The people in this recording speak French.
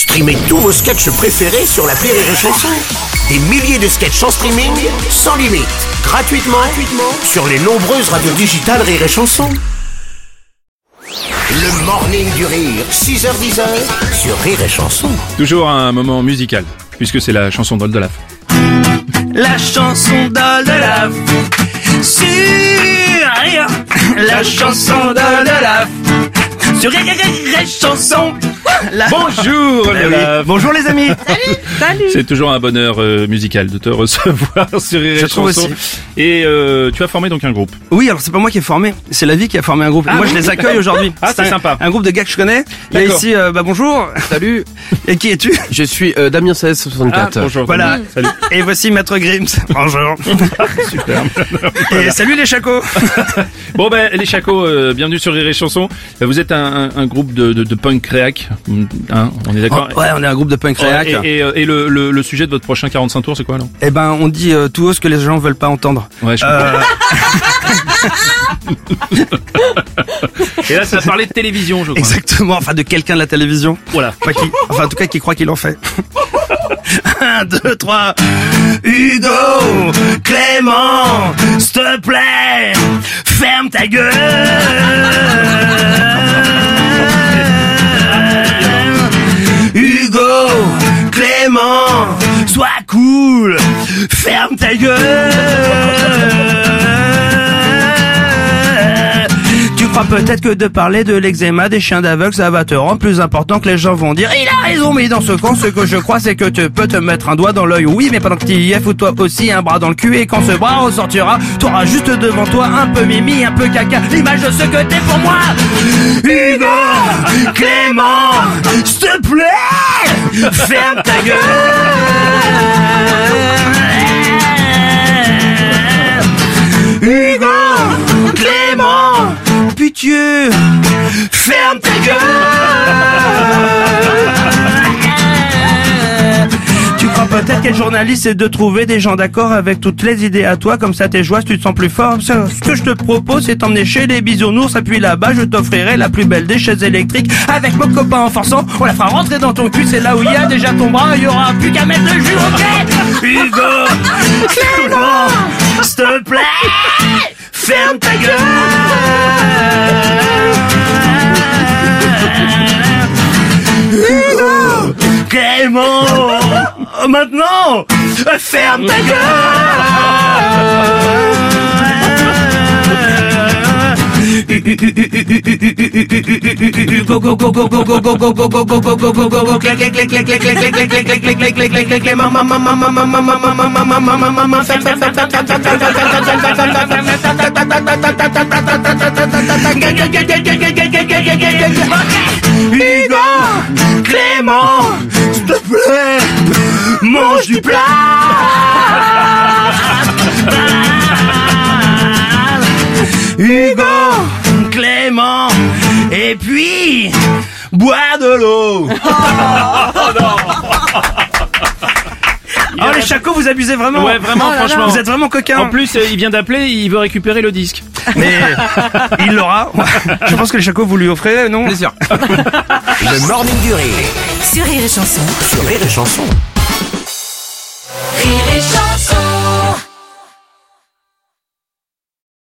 Streamez tous vos sketchs préférés sur la Rire et Chanson. Des milliers de sketchs en streaming, sans limite, gratuitement, gratuitement sur les nombreuses radios digitales Rire et Chanson. Le morning du rire, 6h10 sur Rire et Chanson. Toujours un moment musical, puisque c'est la chanson d'Oldolaf. La chanson d'Oldolaf sur Rire. La chanson d'Oldolaf sur et Chanson. La- Bonjour Eh oui. Oldolaf Bonjour les amis. C'est toujours un bonheur euh, musical de te recevoir sur trouve Chanson. aussi. Et euh, tu as formé donc un groupe. Oui, alors c'est pas moi qui ai formé, c'est la vie qui a formé un groupe. Et moi je les accueille aujourd'hui. Ah, c'est un, sympa. Un groupe de gars que je connais. Il y a D'accord. ici, euh, bah bonjour. Salut, Et qui es-tu? Je suis euh, Damien 1664. Ah, bonjour. Voilà. Salut. Et voici Maître Grims. Bonjour. Super. Et salut les chacos. Bon ben les chacos, euh, bienvenue sur Rire et Chanson. Euh, Vous êtes un, un- un groupe de, de, de punk réac, hein, on est d'accord? Ouais, on est un groupe de punk réac. Et, et, euh, et le, le, le sujet de votre prochain 45 tours, c'est quoi alors? Eh ben, on dit euh, tout haut ce que les gens veulent pas entendre. Ouais, je Euh, comprends. Et là, ça parler de télévision, je crois. exactement. Enfin, de quelqu'un de la télévision. Voilà. Pas qui, enfin, en tout cas, qui croit qu'il en fait. Un, deux, trois. Hugo, Clément, s'il te plaît, ferme ta gueule. Hugo, Clément, sois cool, ferme ta gueule. Peut-être que de parler de l'eczéma des chiens d'aveugle, ça va te rendre plus important que les gens vont dire Il a raison, mais dans ce camp, ce que je crois, c'est que tu peux te mettre un doigt dans l'œil. Oui, mais pendant que tu y es, fous-toi aussi un bras dans le cul. Et quand ce bras ressortira, t'auras juste devant toi un peu mimi, un peu caca. L'image de ce que t'es pour moi. Hugo, Clément, s'il te plaît, ferme ta gueule. Peut-être qu'être journaliste, c'est de trouver des gens d'accord avec toutes les idées à toi, comme ça t'es joyeux, tu te sens plus fort. Ce ce que je te propose, c'est t'emmener chez les bisounours, et puis là-bas, je t'offrirai la plus belle des chaises électriques. Avec mon copain en forçant, on la fera rentrer dans ton cul, c'est là où il y a déjà ton bras, il y aura plus qu'à mettre le jus, ok Hugo, Clément, s'il te plaît, ferme ta gueule. maintenant Ferme ta gueule Hugo Clément mange du plat. Hugo, Clément, et puis boire de l'eau. Oh les chacos, vous abusez vraiment. Ouais, vraiment, franchement. Vous êtes vraiment coquins. En plus, euh, il vient d'appeler, il veut récupérer le disque. Mais il l'aura. Je pense que les chacos, vous lui offrez, non? Plaisir. Le morning du rire, Sur Rire et Chanson. sur Rire et Chanson. Rire et.